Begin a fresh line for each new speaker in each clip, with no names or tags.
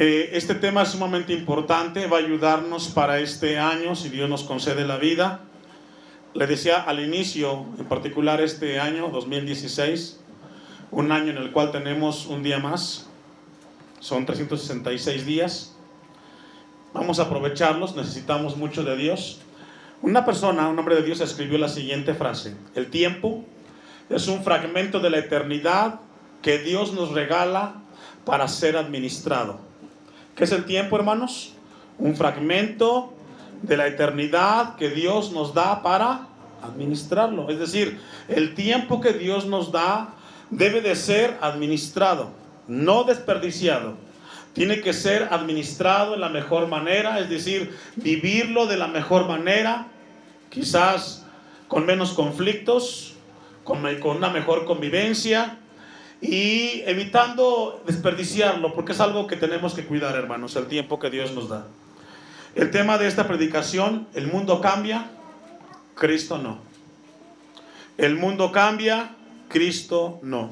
Eh, este tema es sumamente importante, va a ayudarnos para este año, si Dios nos concede la vida. Le decía al inicio, en particular este año, 2016, un año en el cual tenemos un día más, son 366 días. Vamos a aprovecharlos, necesitamos mucho de Dios. Una persona, un hombre de Dios, escribió la siguiente frase. El tiempo es un fragmento de la eternidad que Dios nos regala para ser administrado. ¿Qué es el tiempo, hermanos? Un fragmento de la eternidad que Dios nos da para administrarlo. Es decir, el tiempo que Dios nos da debe de ser administrado, no desperdiciado. Tiene que ser administrado en la mejor manera, es decir, vivirlo de la mejor manera, quizás con menos conflictos, con, una mejor convivencia y evitando desperdiciarlo, porque es algo que tenemos que cuidar, hermanos, el tiempo que Dios nos da. El tema de esta predicación, el mundo cambia, Cristo no. El mundo cambia, Cristo no.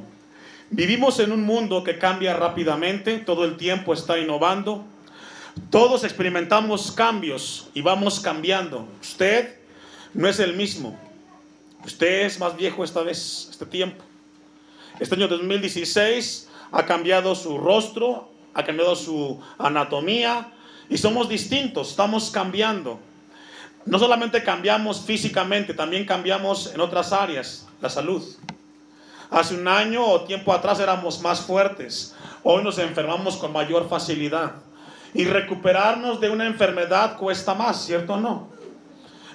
Vivimos en un mundo que cambia rápidamente, todo el tiempo está innovando. Todos experimentamos cambios y vamos cambiando. Usted no es el mismo. Usted es más viejo esta vez, este tiempo. Este año 2016 ha cambiado su rostro, ha cambiado su anatomía y somos distintos, estamos cambiando. No solamente cambiamos físicamente, también cambiamos en otras áreas, la salud. Hace un año o tiempo atrás éramos más fuertes. Hoy nos enfermamos con mayor facilidad. Y recuperarnos de una enfermedad cuesta más, ¿cierto o no?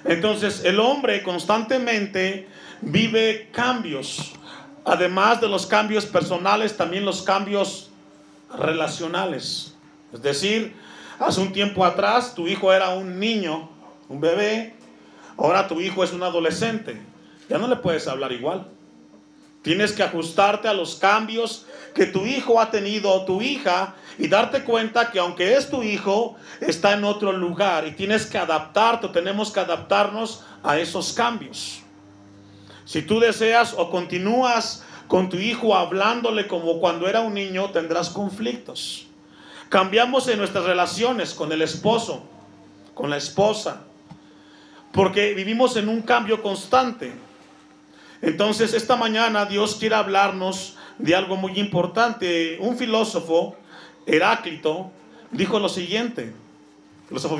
Entonces el hombre constantemente vive cambios. Además de los cambios personales, también los cambios relacionales. Es decir, hace un tiempo atrás tu hijo era un niño, un bebé. Ahora tu hijo es un adolescente. Ya no le puedes hablar igual. Tienes que ajustarte a los cambios que tu hijo ha tenido o tu hija y darte cuenta que aunque es tu hijo, está en otro lugar y tienes que adaptarte, tenemos que adaptarnos a esos cambios. Si tú deseas o continúas con tu hijo hablándole como cuando era un niño, tendrás conflictos. Cambiamos en nuestras relaciones con el esposo, con la esposa, porque vivimos en un cambio constante. Entonces, esta mañana Dios quiere hablarnos de algo muy importante. Un filósofo, Heráclito, dijo lo siguiente, filósofo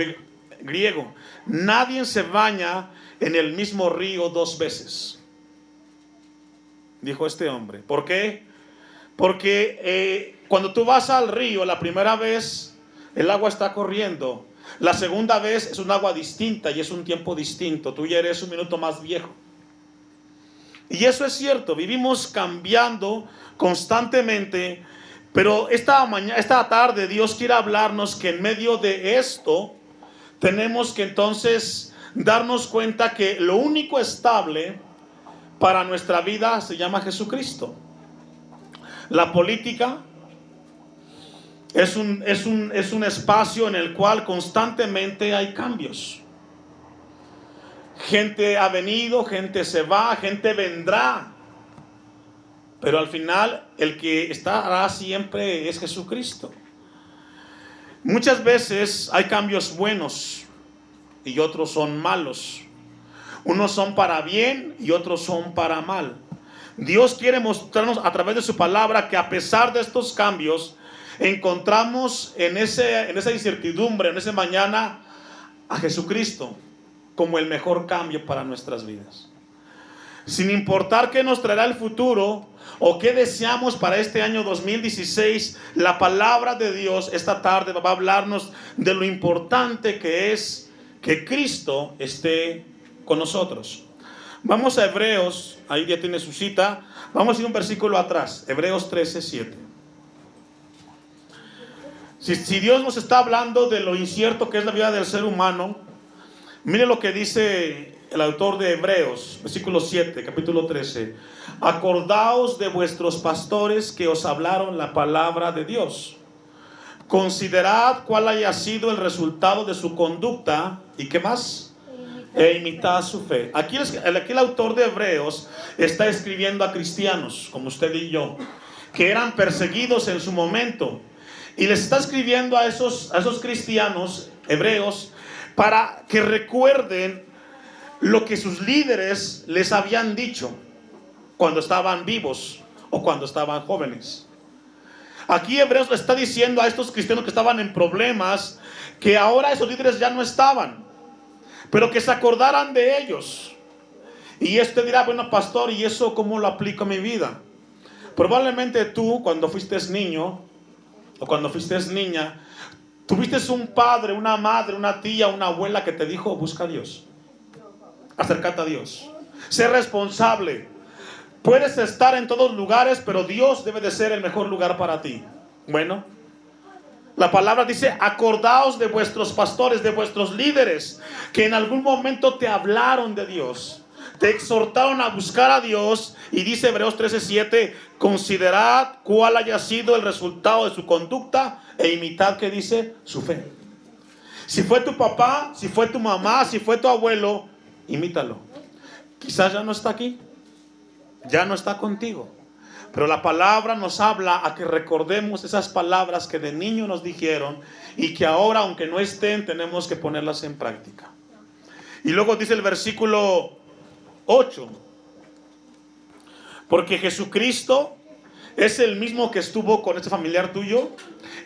griego, nadie se baña en el mismo río dos veces. Dijo este hombre. ¿Por qué? Porque eh, cuando tú vas al río la primera vez, el agua está corriendo. La segunda vez es un agua distinta y es un tiempo distinto. Tú ya eres un minuto más viejo. Y eso es cierto, vivimos cambiando constantemente, pero esta mañana, esta tarde Dios quiere hablarnos que en medio de esto tenemos que entonces darnos cuenta que lo único estable para nuestra vida se llama Jesucristo. La política es un, es un, es un espacio en el cual constantemente hay cambios. Gente ha venido, gente se va, gente vendrá. Pero al final el que estará siempre es Jesucristo. Muchas veces hay cambios buenos y otros son malos. Unos son para bien y otros son para mal. Dios quiere mostrarnos a través de su palabra que a pesar de estos cambios, encontramos en, ese, en esa incertidumbre, en ese mañana, a Jesucristo como el mejor cambio para nuestras vidas. Sin importar qué nos traerá el futuro o qué deseamos para este año 2016, la palabra de Dios esta tarde va a hablarnos de lo importante que es que Cristo esté con nosotros. Vamos a Hebreos, ahí ya tiene su cita. Vamos a ir un versículo atrás, Hebreos 13, 7. Si, Dios nos está hablando de lo incierto que es la vida del ser humano, Mire lo que dice el autor de Hebreos, versículo 7, capítulo 13. Acordaos de vuestros pastores que os hablaron la palabra de Dios. Considerad cuál haya sido el resultado de su conducta y qué más. E imitad su fe. Aquí, el autor de Hebreos está escribiendo a cristianos, como usted y yo, que eran perseguidos en su momento Y les está escribiendo a esos, a esos cristianos hebreos para que recuerden lo que sus líderes les habían dicho cuando estaban vivos o cuando estaban jóvenes. Aquí Hebreos le está diciendo a estos cristianos que estaban en problemas que ahora esos líderes ya no estaban, pero que se acordaran de ellos. Y este dirá, bueno, pastor, ¿y eso cómo lo aplico a mi vida? Probablemente tú, cuando fuiste niño o cuando fuiste niña, tuviste un padre, una madre, una tía, una abuela que te dijo, busca a Dios, acércate a Dios, sé responsable. Puedes estar en todos lugares, pero Dios debe de ser el mejor lugar para ti. Bueno, la palabra dice, acordaos de vuestros pastores, de vuestros líderes, que en algún momento te hablaron de Dios, te exhortaron a buscar a Dios. Y dice Hebreos 13:7, considerad cuál haya sido el resultado de su conducta e imitad que dice su fe. Si fue tu papá, si fue tu mamá, si fue tu abuelo, imítalo. Quizás ya no está aquí ya no está contigo. Pero la palabra nos habla a que recordemos esas palabras que de niño nos dijeron y que ahora, aunque no estén, tenemos que ponerlas en práctica. Y luego dice el versículo 8, porque Jesucristo es el mismo que estuvo con este familiar tuyo,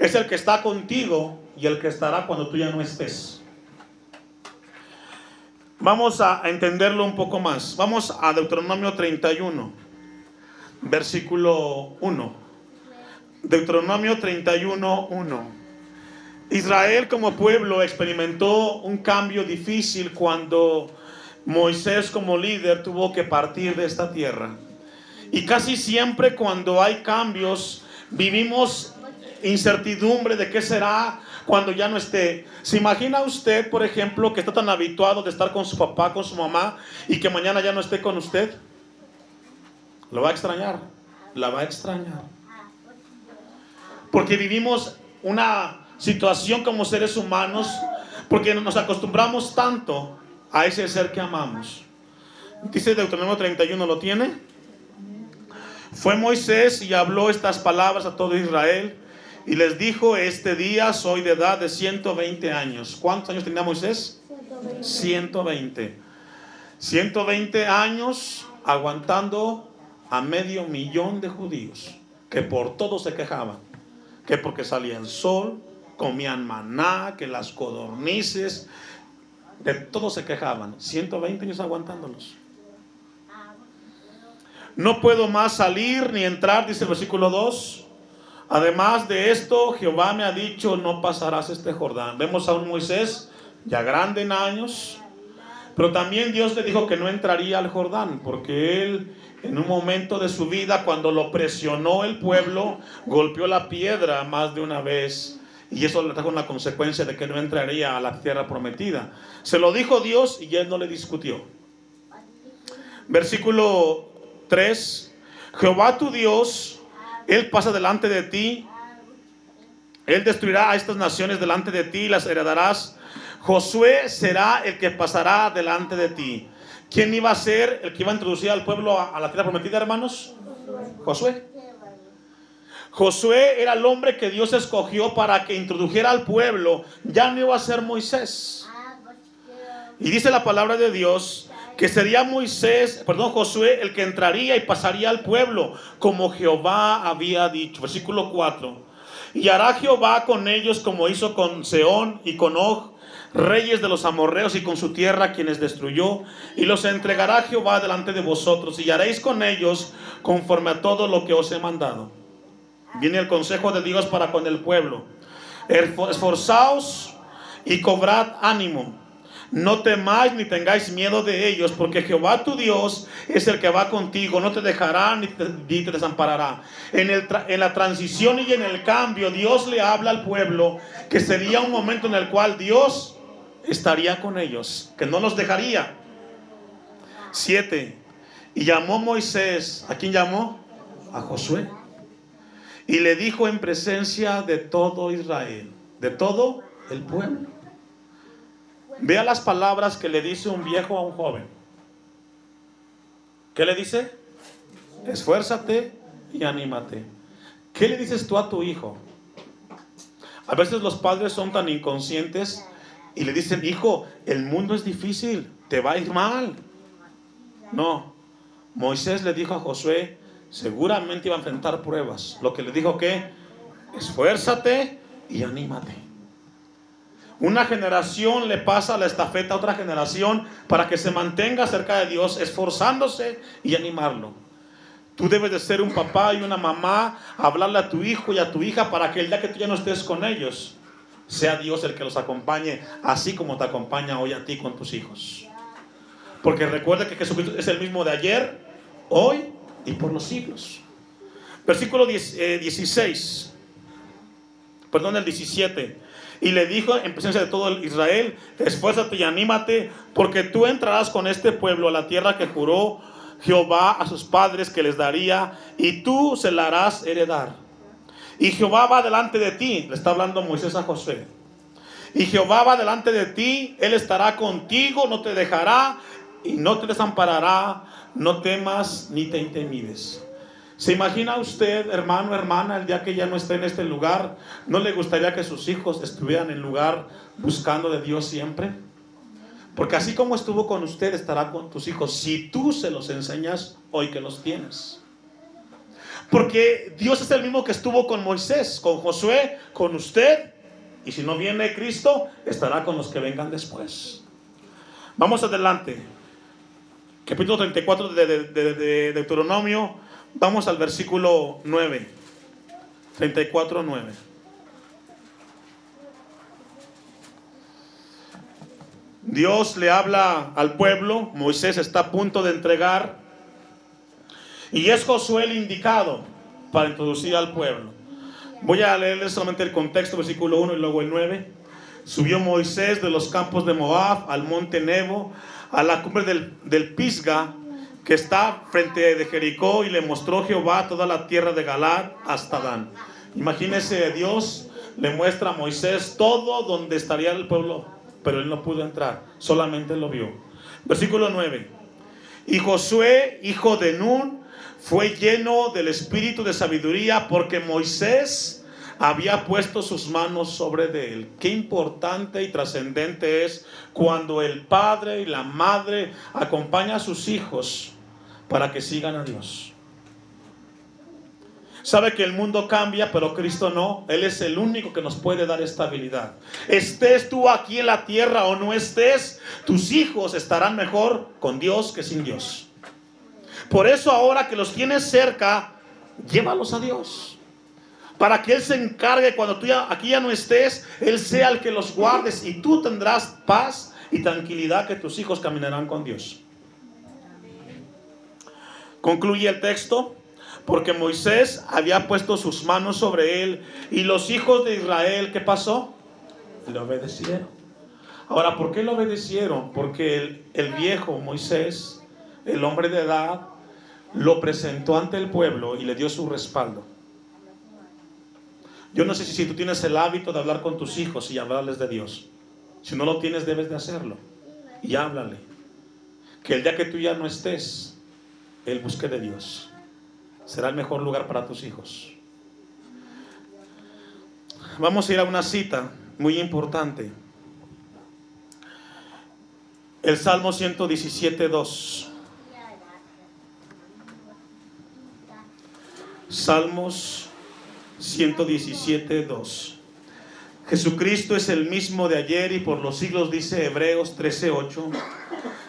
es el que está contigo y el que estará cuando tú ya no estés. Vamos a entenderlo un poco más. Vamos a Deuteronomio 31, versículo 1. Deuteronomio 31, 1. Israel como pueblo experimentó un cambio difícil cuando Moisés como líder tuvo que partir de esta tierra. Y casi siempre cuando hay cambios vivimos incertidumbre de qué será cuando ya no esté. ¿Se imagina usted, por ejemplo, que está tan habituado de estar con su papá, con su mamá, y que mañana ya no esté con usted? Lo va a extrañar, la va a extrañar. Porque vivimos una situación como seres humanos, porque nos acostumbramos tanto a ese ser que amamos. Dice Deuteronomio 31, ¿lo tiene? Fue Moisés y habló estas palabras a todo Israel y les dijo, este día soy de edad de 120 años. ¿Cuántos años tenía Moisés? 120. 120. años aguantando a medio millón de judíos que por todo se quejaban. Que porque salía el sol, comían maná, que las codornices, de todo se quejaban. 120 años aguantándolos. No puedo más salir ni entrar, dice el versículo 2 Además de esto, Jehová me ha dicho, no pasarás este Jordán. Vemos a un Moisés ya grande en años, pero también Dios le dijo que no entraría al Jordán, porque él en un momento de su vida, cuando lo presionó el pueblo, golpeó la piedra más de una vez. Y eso le trajo una consecuencia de que no entraría a la tierra prometida. Se lo dijo Dios y él no le discutió. Versículo 3. Jehová tu Dios él pasa delante de ti. Él destruirá a estas naciones delante de ti y las heredarás. Josué será el que pasará delante de ti. ¿Quién iba a ser el que iba a introducir al pueblo a, la tierra prometida, hermanos? Josué. Josué era el hombre que Dios escogió para que introdujera al pueblo. Ya no iba a ser Moisés. Y dice la palabra de Dios que sería Moisés, perdón, Josué, el que entraría y pasaría al pueblo, como Jehová había dicho. Versículo 4. Y hará Jehová con ellos como hizo con Seón y con Og, reyes de los amorreos y con su tierra quienes destruyó, y los entregará Jehová delante de vosotros, y haréis con ellos conforme a todo lo que os he mandado. Viene el consejo de Dios para con el pueblo. Esforzaos y cobrad ánimo no temáis ni tengáis miedo de ellos, porque Jehová tu Dios es el que va contigo, no te dejará ni te, desamparará. En, en la transición y en el cambio, Dios le habla al pueblo que sería un momento en el cual Dios estaría con ellos, que no los dejaría. Siete. Y llamó Moisés, ¿a quién llamó? A Josué. Y le dijo en presencia de todo Israel, de todo el pueblo Vea las palabras que le dice un viejo a un joven. ¿Qué le dice? Esfuérzate y anímate. ¿Qué le dices tú a tu hijo? A veces los padres son tan inconscientes y le dicen, hijo, el mundo es difícil, te va a ir mal. No, Moisés le dijo a Josué, seguramente iba a enfrentar pruebas. Lo que le dijo que, esfuérzate y anímate. Una generación le pasa la estafeta a otra generación para que se mantenga cerca de Dios, esforzándose y animarlo. Tú debes de ser un papá y una mamá, hablarle a tu hijo y a tu hija para que el día que tú ya no estés con ellos, sea Dios el que los acompañe, así como te acompaña hoy a ti con tus hijos. Porque recuerda que Jesucristo es el mismo de ayer, hoy y por los siglos. Versículo 16, eh, perdón, el 17. Y le dijo en presencia de todo Israel, esfuérzate y anímate, porque tú entrarás con este pueblo a la tierra que juró Jehová a sus padres que les daría, y tú se la harás heredar. Y Jehová va delante de ti, le está hablando Moisés a José. Y Jehová va delante de ti, Él estará contigo, no te dejará y no te desamparará, no temas ni te intimides. ¿Se imagina usted, hermano, hermana, el día que ya no esté en este lugar, no le gustaría que sus hijos estuvieran en lugar buscando de Dios siempre? Porque así como estuvo con usted, estará con tus hijos si tú se los enseñas hoy que los tienes. Porque Dios es el mismo que estuvo con Moisés, con Josué, con usted. Y si no viene Cristo, estará con los que vengan después. Vamos adelante. Capítulo 34 de, de, de Deuteronomio. Vamos al versículo 9. 34, 9. Dios le habla al pueblo, Moisés está a punto de entregar, y es Josué el indicado para introducir al pueblo. Voy a leerles solamente el contexto, versículo 1 y luego el 9. Subió Moisés de los campos de Moab al monte Nebo, a la cumbre del, del Pisga, que está frente de Jericó, y le mostró Jehová toda la tierra de Galad hasta Dan. Imagínese, Dios le muestra a Moisés todo donde estaría el pueblo pero él no pudo entrar, solamente lo vio. Versículo 9. Y Josué, hijo de Nun, fue lleno del espíritu de sabiduría porque Moisés había puesto sus manos sobre él. Qué importante y trascendente es cuando el padre y la madre acompañan a sus hijos para que sigan a Dios. Sabe que el mundo cambia, pero Cristo no. Él es el único que nos puede dar estabilidad. Estés tú aquí en la tierra o no estés, tus hijos estarán mejor con Dios que sin Dios. Por eso ahora que los tienes cerca, llévalos a Dios. Para que Él se encargue cuando tú ya, aquí ya no estés, Él sea el que los guardes y tú tendrás paz y tranquilidad que tus hijos caminarán con Dios. Concluye el texto porque Moisés había puesto sus manos sobre él y los hijos de Israel, ¿qué pasó? Le obedecieron. Ahora, ¿por qué le obedecieron? Porque el viejo Moisés, el hombre de edad, lo presentó ante el pueblo y le dio su respaldo. Yo no sé si, tú tienes el hábito de hablar con tus hijos y hablarles de Dios. Si no lo tienes, debes de hacerlo. Y háblale. Que el día que tú ya no estés, Él busque de Dios será el mejor lugar para tus hijos. Vamos a ir a una cita muy importante. El Salmo 117, 2. Salmos 117, 2. Jesucristo es el mismo de ayer y por los siglos, dice Hebreos 13, 8.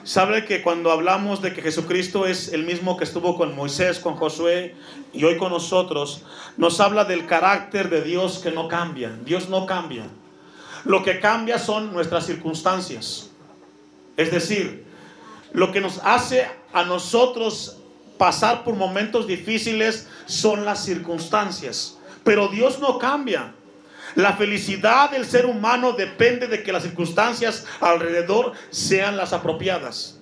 Sabe que cuando hablamos de que Jesucristo es el mismo que estuvo con Moisés, con Josué y hoy con nosotros, nos habla del carácter de Dios que no cambia. Dios no cambia. Lo que cambia son nuestras circunstancias. Es decir, lo que nos hace a nosotros pasar por momentos difíciles son las circunstancias. Pero Dios no cambia. La felicidad del ser humano depende de que las circunstancias alrededor sean las apropiadas.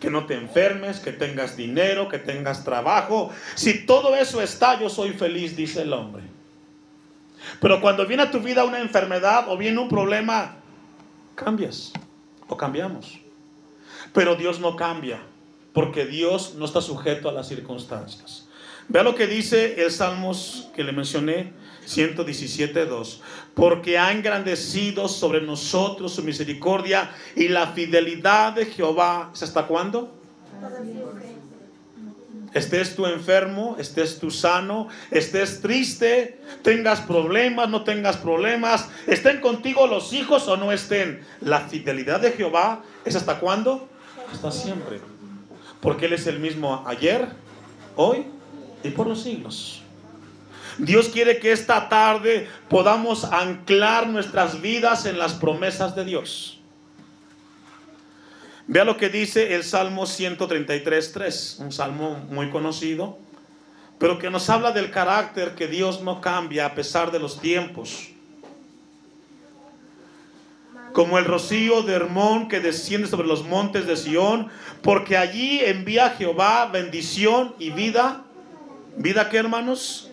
Que no te enfermes, que tengas dinero, que tengas trabajo. Si todo eso está, yo soy feliz, dice el hombre. Pero cuando viene a tu vida una enfermedad o viene un problema, cambias o cambiamos. Pero Dios no cambia, porque Dios no está sujeto a las circunstancias. Vea lo que dice el Salmos que le mencioné 117.2. Porque ha engrandecido sobre nosotros su misericordia y la fidelidad de Jehová. ¿Es hasta cuándo? Estés tú enfermo, estés tú sano, estés triste, tengas problemas, no tengas problemas, estén contigo los hijos o no estén. La fidelidad de Jehová es hasta cuándo? Hasta siempre. Porque Él es el mismo ayer, hoy y por los siglos. Dios quiere que esta tarde podamos anclar nuestras vidas en las promesas de Dios. Vea lo que dice el Salmo 133.3, un salmo muy conocido, pero que nos habla del carácter que Dios no cambia a pesar de los tiempos. Como el rocío de Hermón que desciende sobre los montes de Sión, porque allí envía Jehová bendición y vida. ¿Vida qué, hermanos?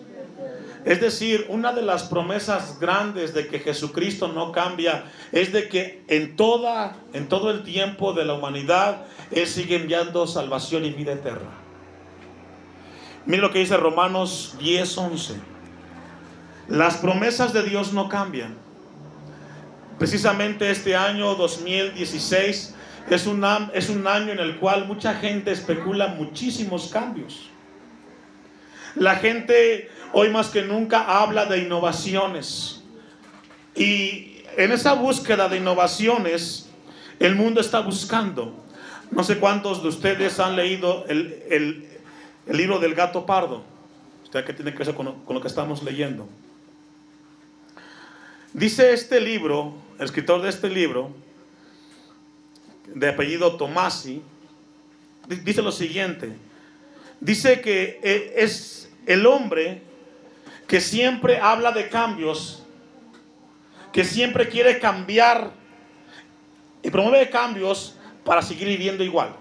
Es decir, una de las promesas grandes de que Jesucristo no cambia es de que en, toda, en todo el tiempo de la humanidad Él sigue enviando salvación y vida eterna. Mire lo que dice Romanos 10:11. Las promesas de Dios no cambian. Precisamente este año 2016 es un, es un año en el cual mucha gente especula muchísimos cambios. La gente hoy más que nunca habla de innovaciones. Y en esa búsqueda de innovaciones, el mundo está buscando. No sé cuántos de ustedes han leído el, libro del gato pardo. Usted que tiene que ver con lo, que estamos leyendo. Dice este libro, el escritor de este libro, de apellido Tomasi, dice lo siguiente. Dice que eh, es el hombre que siempre habla de cambios, que siempre quiere cambiar y promueve cambios para seguir viviendo igual.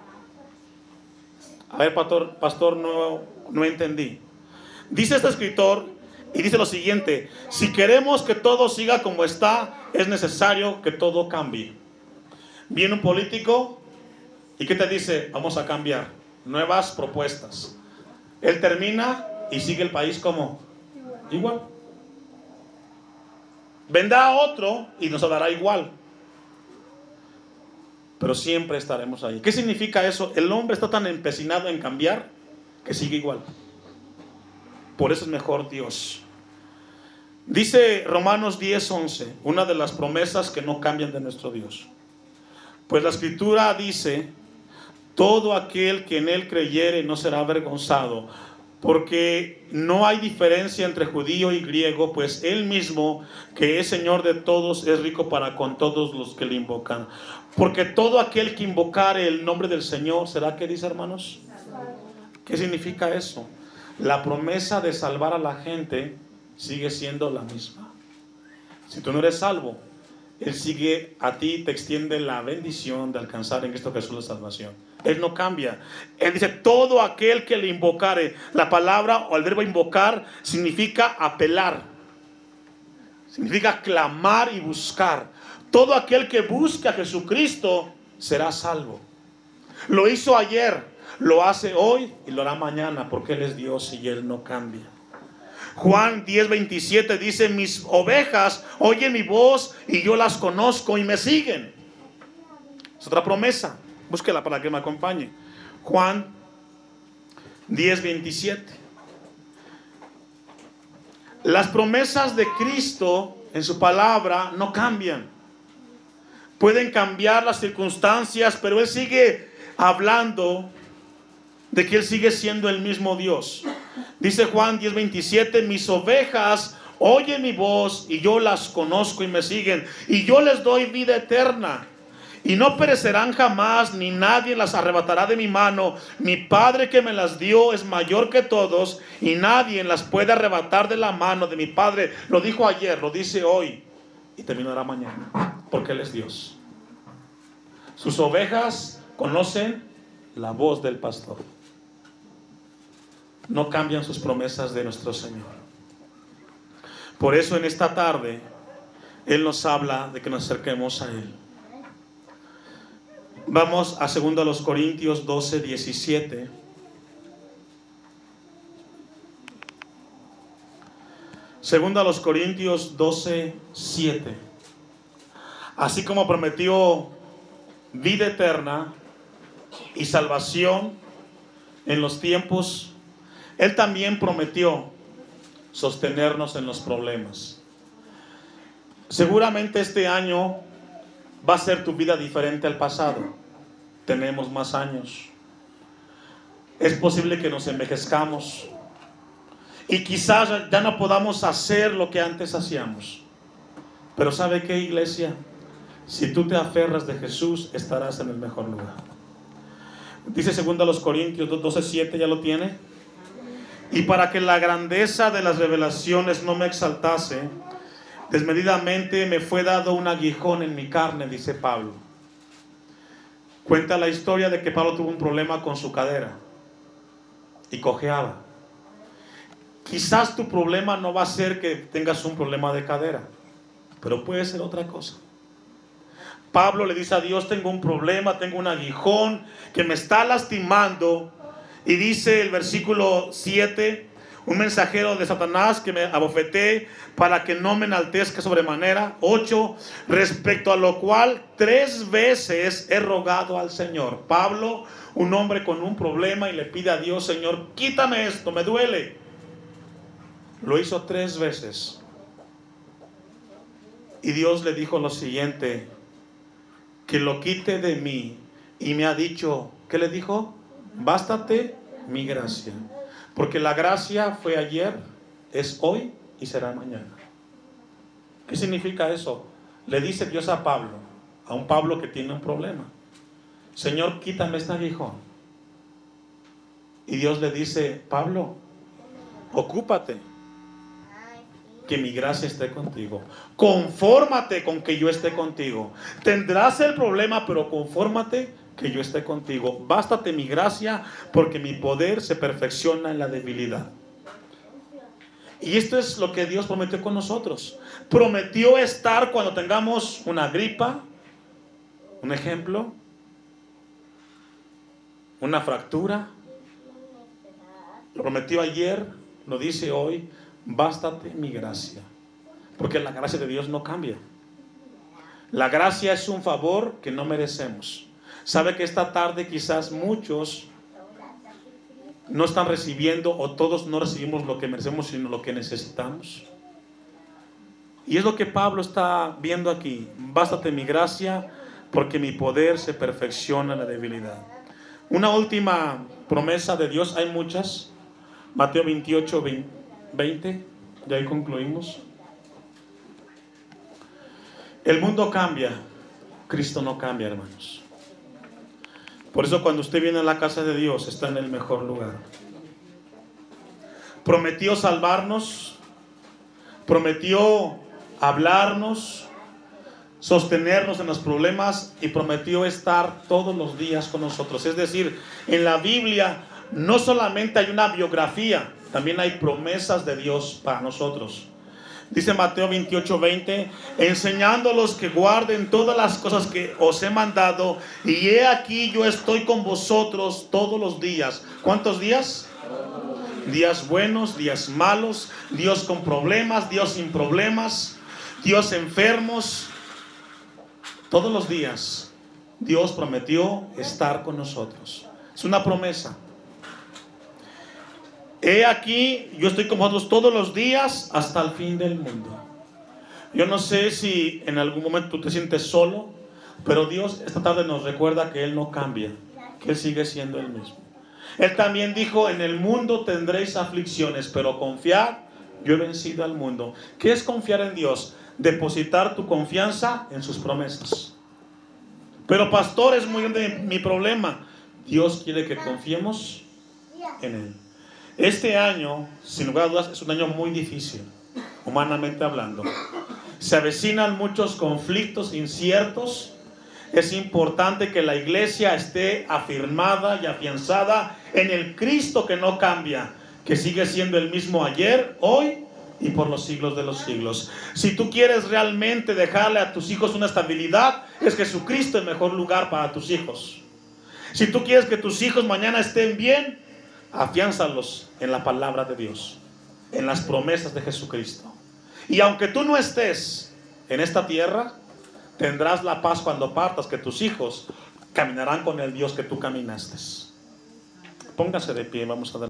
A ver, pastor, pastor no, no entendí. Dice este escritor y dice lo siguiente, si queremos que todo siga como está, es necesario que todo cambie. Viene un político y ¿qué te dice? Vamos a cambiar. Nuevas propuestas. Él termina y sigue el país como igual. Vendrá otro y nos hablará igual. Pero siempre estaremos ahí. ¿Qué significa eso? El hombre está tan empecinado en cambiar que sigue igual. Por eso es mejor Dios. Dice Romanos 10:11, una de las promesas que no cambian de nuestro Dios. Pues la escritura dice, todo aquel que en él creyere no será avergonzado porque no hay diferencia entre judío y griego, pues él mismo, que es Señor de todos, es rico para con todos los que le invocan. Porque todo aquel que invocare el nombre del Señor, ¿será que dice hermanos? ¿Qué significa eso? La promesa de salvar a la gente sigue siendo la misma. Si tú no eres salvo, Él sigue a ti, te extiende la bendición de alcanzar en Cristo Jesús la salvación. Él no cambia. Él dice, todo aquel que le invocare. La palabra o el verbo invocar significa apelar. Significa clamar y buscar. Todo aquel que busca a Jesucristo será salvo. Lo hizo ayer, lo hace hoy y lo hará mañana porque Él es Dios y Él no cambia. Juan 10:27 dice, mis ovejas oyen mi voz y yo las conozco y me siguen. Es otra promesa. Búsquela para que me acompañe. Juan 10, 27. Las promesas de Cristo en su palabra no cambian. Pueden cambiar las circunstancias, pero Él sigue hablando de que Él sigue siendo el mismo Dios. Dice Juan 10, 27, mis ovejas oyen mi voz y yo las conozco y me siguen y yo les doy vida eterna y no perecerán jamás, ni nadie las arrebatará de mi mano. Mi Padre que me las dio es mayor que todos, y nadie las puede arrebatar de la mano de mi Padre. Lo dijo ayer, lo dice hoy, y terminará mañana, porque Él es Dios. Sus ovejas conocen la voz del pastor. No cambian sus promesas de nuestro Señor. Por eso en esta tarde Él nos habla de que nos acerquemos a Él. Vamos a 2 los Corintios 12, 17. Segundo a los Corintios 12, 7. Así como prometió vida eterna y salvación en los tiempos, Él también prometió sostenernos en los problemas. Seguramente este año va a ser tu vida diferente al pasado. Tenemos más años. Es posible que nos envejezcamos y quizás ya no podamos hacer lo que antes hacíamos. Pero ¿sabe qué, iglesia? Si tú te aferras de Jesús, estarás en el mejor lugar. Dice segundo a los Corintios 12:7, ¿ya lo tiene? Y para que la grandeza de las revelaciones no me exaltase, desmedidamente me fue dado un aguijón en mi carne, dice Pablo. Cuenta la historia de que Pablo tuvo un problema con su cadera y cojeaba. Quizás tu problema no va a ser que tengas un problema de cadera, pero puede ser otra cosa. Pablo le dice a Dios, tengo un problema, tengo un aguijón que me está lastimando. Y dice el versículo 7, un mensajero de Satanás que me abofeté para que no me enaltezca sobremanera. 8, respecto a lo cual tres veces he rogado al Señor. Pablo, un hombre con un problema y le pide a Dios, Señor, quítame esto, me duele. Lo hizo tres veces. Y Dios le dijo lo siguiente, que lo quite de mí. Y me ha dicho, ¿qué le dijo? Bástate mi gracia. Porque la gracia fue ayer, es hoy y será mañana. ¿Qué significa eso? Le dice Dios a Pablo, a un Pablo que tiene un problema. Señor, quítame este aguijón. Y Dios le dice, Pablo, ocúpate que mi gracia esté contigo. Confórmate con que yo esté contigo. Tendrás el problema, pero confórmate que yo esté contigo. Bástate mi gracia, porque mi poder se perfecciona en la debilidad. Y esto es lo que Dios prometió con nosotros. Prometió estar cuando tengamos una gripa, un ejemplo, una fractura. Lo prometió ayer, lo dice hoy bástate mi gracia. Porque la gracia de Dios no cambia. La gracia es un favor que no merecemos. Sabe que esta tarde quizás muchos no están recibiendo o todos no recibimos lo que merecemos, sino lo que necesitamos. Y es lo que Pablo está viendo aquí. Bástate mi gracia porque mi poder se perfecciona en la debilidad. Una última promesa de Dios, hay muchas. Mateo 28, 20. 20, ya ahí concluimos. El mundo cambia, Cristo no cambia, hermanos. Por eso cuando usted viene a la casa de Dios está en el mejor lugar. Prometió salvarnos, prometió hablarnos, sostenernos en los problemas y prometió estar todos los días con nosotros. Es decir, en la Biblia no solamente hay una biografía, también hay promesas de Dios para nosotros. Dice Mateo 28, 20, enseñándolos que guarden todas las cosas que os he mandado, y he aquí yo estoy con vosotros todos los días. ¿Cuántos días? Días buenos, días malos, Dios con problemas, Dios sin problemas, Dios enfermos. Todos los días Dios prometió estar con nosotros. Es una promesa. He aquí, yo estoy con vosotros todos los días hasta el fin del mundo. Yo no sé si en algún momento tú te sientes solo, pero Dios esta tarde nos recuerda que Él no cambia, que Él sigue siendo el mismo. Él también dijo, en el mundo tendréis aflicciones, pero confiad, yo he vencido al mundo. ¿Qué es confiar en Dios? Depositar tu confianza en sus promesas. Pero pastor, es muy grande mi problema. Dios quiere que confiemos en Él. Este año, sin lugar a dudas, es un año muy difícil, humanamente hablando. Se avecinan muchos conflictos inciertos. Es importante que la iglesia esté afirmada y afianzada en el Cristo que no cambia, que sigue siendo el mismo ayer, hoy y por los siglos de los siglos. Si tú quieres realmente dejarle a tus hijos una estabilidad, es Jesucristo el mejor lugar para tus hijos. Si tú quieres que tus hijos mañana estén bien, afiánzalos en la palabra de Dios, en las promesas de Jesucristo. Y aunque tú no estés en esta tierra, tendrás la paz cuando partas, que tus hijos caminarán con el Dios que tú caminaste. Póngase de pie, vamos a.